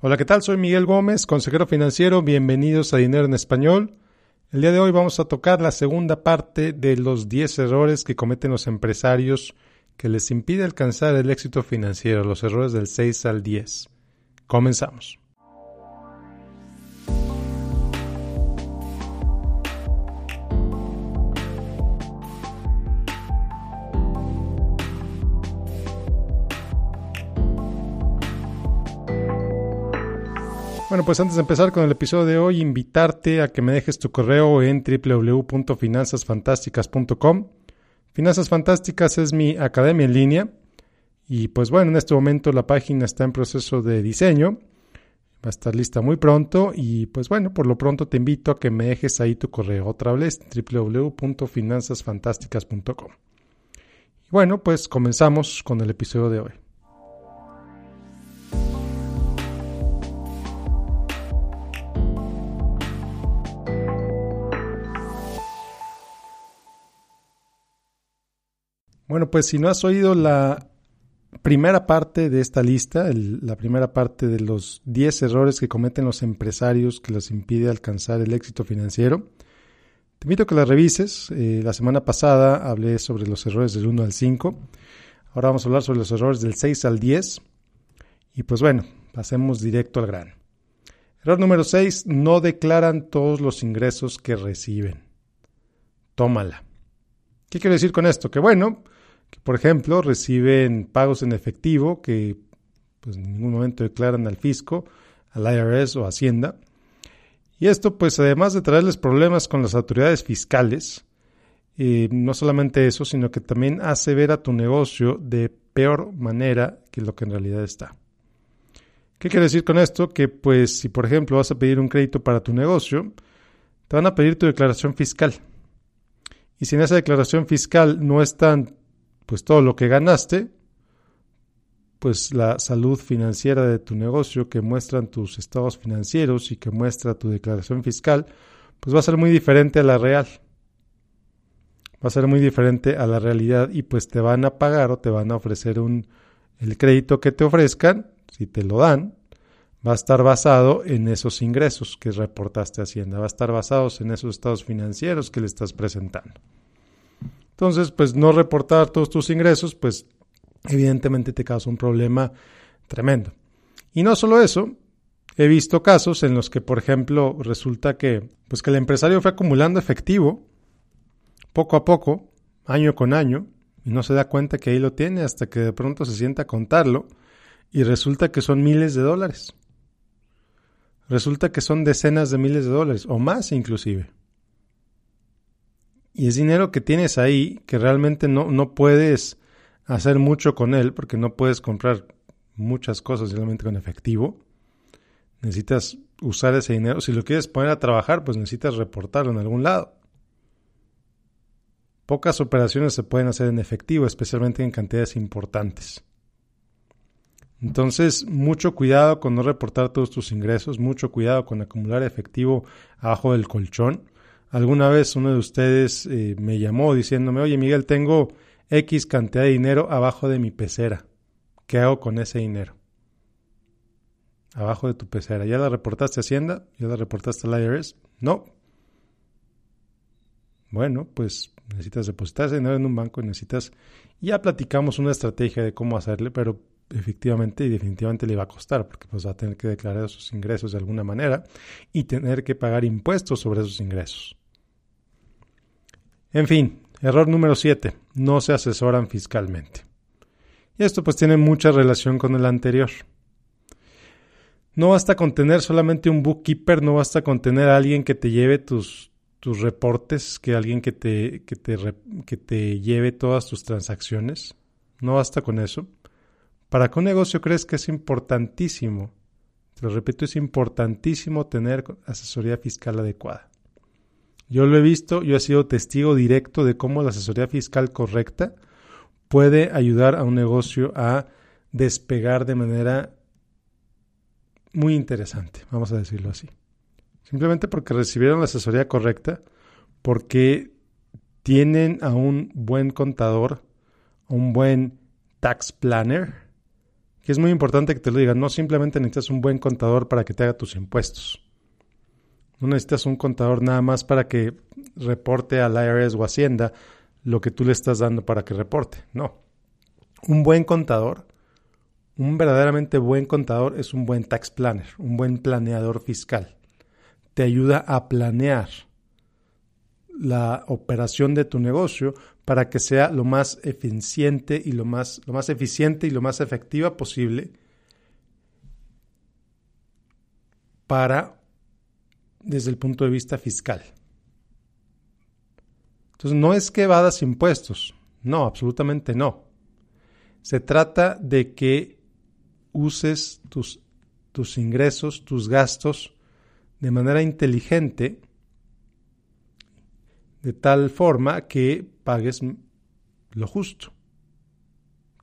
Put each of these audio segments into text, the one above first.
Hola, ¿qué tal? Soy Miguel Gómez, consejero financiero. Bienvenidos a Dinero en Español. El día de hoy vamos a tocar la segunda parte de los 10 errores que cometen los empresarios que les impide alcanzar el éxito financiero, los errores del 6 al 10. Comenzamos. Bueno, pues antes de empezar con el episodio de hoy, invitarte a que me dejes tu correo en www.finanzasfantásticas.com. Finanzas Fantásticas es mi academia en línea y pues bueno, en este momento la página está en proceso de diseño. Va a estar lista muy pronto y pues bueno, por lo pronto te invito a que me dejes ahí tu correo otra vez www.finanzasfantásticas.com. Y bueno, pues comenzamos con el episodio de hoy. Bueno, pues si no has oído la primera parte de esta lista, la primera parte de los 10 errores que cometen los empresarios que les impide alcanzar el éxito financiero, te invito a que la revises. Eh, la semana pasada hablé sobre los errores del 1 al 5. Ahora vamos a hablar sobre los errores del 6 al 10. Y pues bueno, pasemos directo al grano. Error número 6, no declaran todos los ingresos que reciben. Tómala. ¿Qué quiero decir con esto? Que bueno, que por ejemplo reciben pagos en efectivo que pues, en ningún momento declaran al fisco, al IRS o Hacienda. Y esto pues además de traerles problemas con las autoridades fiscales, eh, no solamente eso, sino que también hace ver a tu negocio de peor manera que lo que en realidad está. ¿Qué quiere decir con esto? Que pues si por ejemplo vas a pedir un crédito para tu negocio, te van a pedir tu declaración fiscal. Y si en esa declaración fiscal no están pues todo lo que ganaste, pues la salud financiera de tu negocio que muestran tus estados financieros y que muestra tu declaración fiscal, pues va a ser muy diferente a la real. Va a ser muy diferente a la realidad y pues te van a pagar o te van a ofrecer un el crédito que te ofrezcan, si te lo dan, va a estar basado en esos ingresos que reportaste a Hacienda, va a estar basado en esos estados financieros que le estás presentando. Entonces, pues no reportar todos tus ingresos, pues evidentemente te causa un problema tremendo. Y no solo eso, he visto casos en los que, por ejemplo, resulta que, pues que el empresario fue acumulando efectivo poco a poco, año con año, y no se da cuenta que ahí lo tiene hasta que de pronto se sienta a contarlo y resulta que son miles de dólares. Resulta que son decenas de miles de dólares o más inclusive. Y es dinero que tienes ahí que realmente no, no puedes hacer mucho con él porque no puedes comprar muchas cosas solamente con efectivo. Necesitas usar ese dinero. Si lo quieres poner a trabajar, pues necesitas reportarlo en algún lado. Pocas operaciones se pueden hacer en efectivo, especialmente en cantidades importantes. Entonces, mucho cuidado con no reportar todos tus ingresos, mucho cuidado con acumular efectivo abajo del colchón. Alguna vez uno de ustedes eh, me llamó diciéndome, oye Miguel, tengo X cantidad de dinero abajo de mi pecera. ¿Qué hago con ese dinero? Abajo de tu pecera. ¿Ya la reportaste a Hacienda? ¿Ya la reportaste al IRS? No. Bueno, pues necesitas depositar ese dinero en un banco y necesitas... Ya platicamos una estrategia de cómo hacerle, pero efectivamente y definitivamente le va a costar porque pues va a tener que declarar esos ingresos de alguna manera y tener que pagar impuestos sobre esos ingresos. En fin, error número 7, no se asesoran fiscalmente. Y esto pues tiene mucha relación con el anterior. No basta con tener solamente un bookkeeper, no basta con tener a alguien que te lleve tus, tus reportes, que alguien que te, que, te, que te lleve todas tus transacciones. No basta con eso. Para que un negocio crezca es importantísimo, te lo repito, es importantísimo tener asesoría fiscal adecuada. Yo lo he visto, yo he sido testigo directo de cómo la asesoría fiscal correcta puede ayudar a un negocio a despegar de manera muy interesante, vamos a decirlo así. Simplemente porque recibieron la asesoría correcta, porque tienen a un buen contador, un buen tax planner, que es muy importante que te lo diga, no simplemente necesitas un buen contador para que te haga tus impuestos. No necesitas un contador nada más para que reporte al IRS o Hacienda lo que tú le estás dando para que reporte. No. Un buen contador, un verdaderamente buen contador es un buen tax planner, un buen planeador fiscal. Te ayuda a planear la operación de tu negocio para que sea lo más eficiente y lo más, lo más eficiente y lo más efectiva posible para desde el punto de vista fiscal. Entonces, no es que evadas impuestos, no, absolutamente no. Se trata de que uses tus, tus ingresos, tus gastos de manera inteligente, de tal forma que pagues lo justo,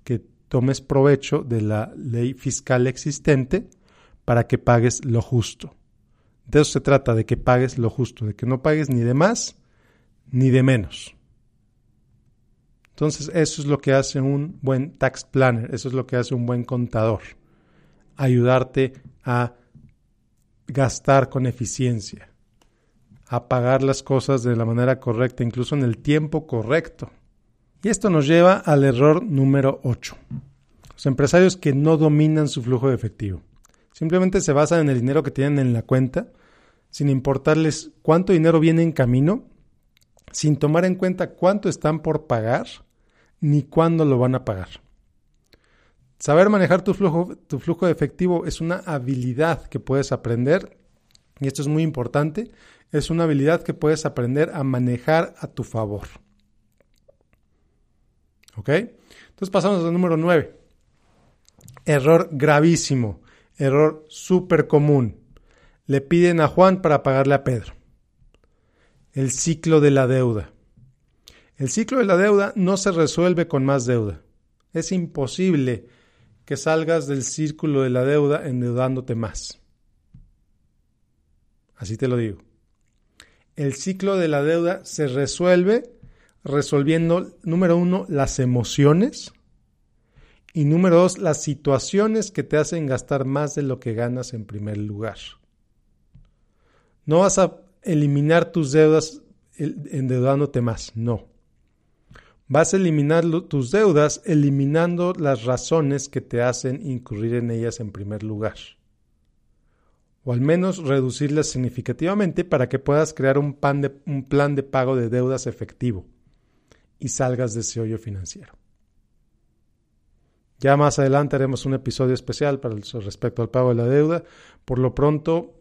que tomes provecho de la ley fiscal existente para que pagues lo justo. De eso se trata, de que pagues lo justo, de que no pagues ni de más ni de menos. Entonces, eso es lo que hace un buen tax planner, eso es lo que hace un buen contador. Ayudarte a gastar con eficiencia, a pagar las cosas de la manera correcta, incluso en el tiempo correcto. Y esto nos lleva al error número 8. Los empresarios que no dominan su flujo de efectivo. Simplemente se basan en el dinero que tienen en la cuenta, sin importarles cuánto dinero viene en camino, sin tomar en cuenta cuánto están por pagar, ni cuándo lo van a pagar. Saber manejar tu flujo, tu flujo de efectivo es una habilidad que puedes aprender, y esto es muy importante, es una habilidad que puedes aprender a manejar a tu favor. ¿Ok? Entonces pasamos al número 9. Error gravísimo. Error súper común. Le piden a Juan para pagarle a Pedro. El ciclo de la deuda. El ciclo de la deuda no se resuelve con más deuda. Es imposible que salgas del círculo de la deuda endeudándote más. Así te lo digo. El ciclo de la deuda se resuelve resolviendo, número uno, las emociones y número dos, las situaciones que te hacen gastar más de lo que ganas en primer lugar. No vas a eliminar tus deudas endeudándote más, no. Vas a eliminar tus deudas eliminando las razones que te hacen incurrir en ellas en primer lugar. O al menos reducirlas significativamente para que puedas crear un, plan de pago de deudas efectivo y salgas de ese hoyo financiero. Ya más adelante haremos un episodio especial respecto al pago de la deuda. Por lo pronto,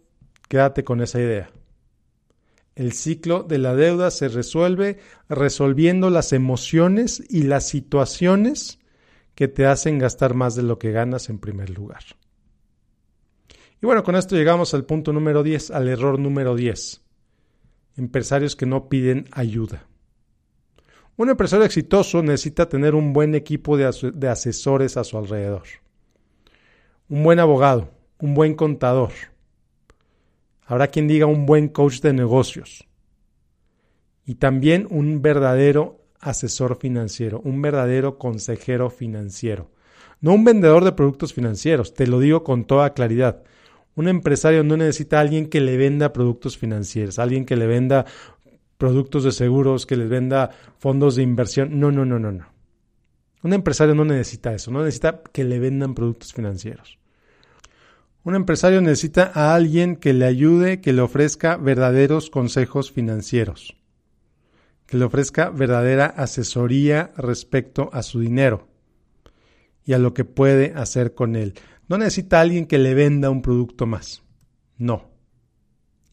quédate con esa idea. El ciclo de la deuda se resuelve resolviendo las emociones y las situaciones que te hacen gastar más de lo que ganas en primer lugar. Y bueno, con esto llegamos al punto número 10, al error número 10. Empresarios que no piden ayuda. Un empresario exitoso necesita tener un buen equipo de, asesores a su alrededor. Un buen abogado, un buen contador. Habrá quien diga un buen coach de negocios. Y también un verdadero asesor financiero, un verdadero consejero financiero. No un vendedor de productos financieros, te lo digo con toda claridad. Un empresario no necesita a alguien que le venda productos financieros, alguien que le venda productos de seguros, que les venda fondos de inversión. No, no, no, no, no. Un empresario no necesita eso, no necesita que le vendan productos financieros. Un empresario necesita a alguien que le ayude, que le ofrezca verdaderos consejos financieros, que le ofrezca verdadera asesoría respecto a su dinero y a lo que puede hacer con él. No necesita alguien que le venda un producto más. No.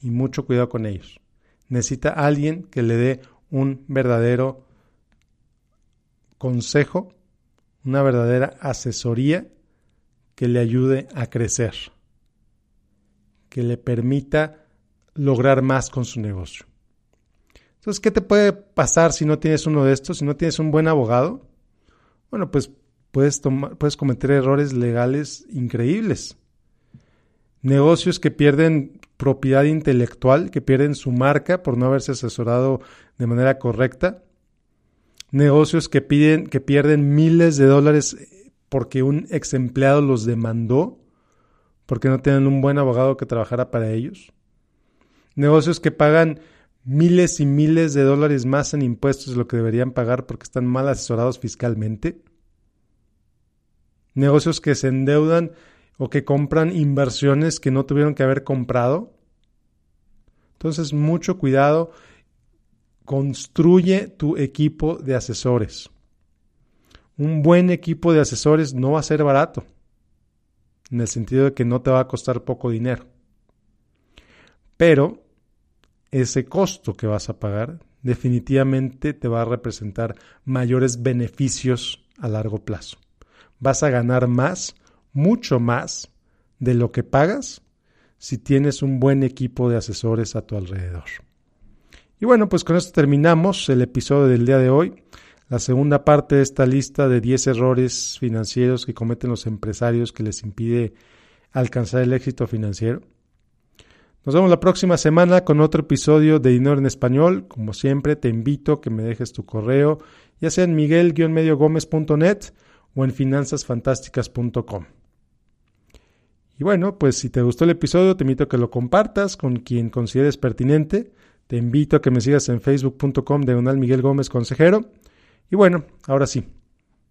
Y mucho cuidado con ellos necesita alguien que le dé un verdadero consejo, una verdadera asesoría que le ayude a crecer, que le permita lograr más con su negocio. Entonces, ¿qué te puede pasar si no tienes uno de estos? Si no tienes un buen abogado, bueno, pues puedes, puedes cometer errores legales increíbles. Negocios que pierden propiedad intelectual, que pierden su marca por no haberse asesorado de manera correcta, negocios que, piden, que pierden miles de dólares porque un ex empleado los demandó porque no tienen un buen abogado que trabajara para ellos. Negocios que pagan miles y miles de dólares más en impuestos de lo que deberían pagar porque están mal asesorados fiscalmente. Negocios que se endeudan o que compran inversiones que no tuvieron que haber comprado. Entonces, mucho cuidado. Construye tu equipo de asesores. Un buen equipo de asesores no va a ser barato, en el sentido de que no te va a costar poco dinero. Pero ese costo que vas a pagar definitivamente te va a representar mayores beneficios a largo plazo. Vas a ganar más, mucho más de lo que pagas si tienes un buen equipo de asesores a tu alrededor. Y bueno, pues con esto terminamos el episodio del día de hoy, la segunda parte de esta lista de 10 errores financieros que cometen los empresarios que les impide alcanzar el éxito financiero. Nos vemos la próxima semana con otro episodio de Dinero en Español. Como siempre, te invito a que me dejes tu correo, ya sea en miguel-gómez.net o en finanzasfantásticas.com. Y bueno, pues si te gustó el episodio, te invito a que lo compartas con quien consideres pertinente. Te invito a que me sigas en facebook.com de Donald Miguel Gómez Consejero. Y bueno, ahora sí,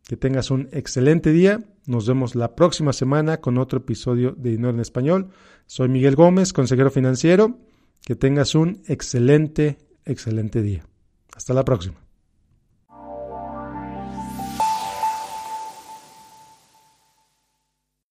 que tengas un excelente día. Nos vemos la próxima semana con otro episodio de Dinero en Español. Soy Miguel Gómez, consejero financiero. Que tengas un excelente, excelente día. Hasta la próxima.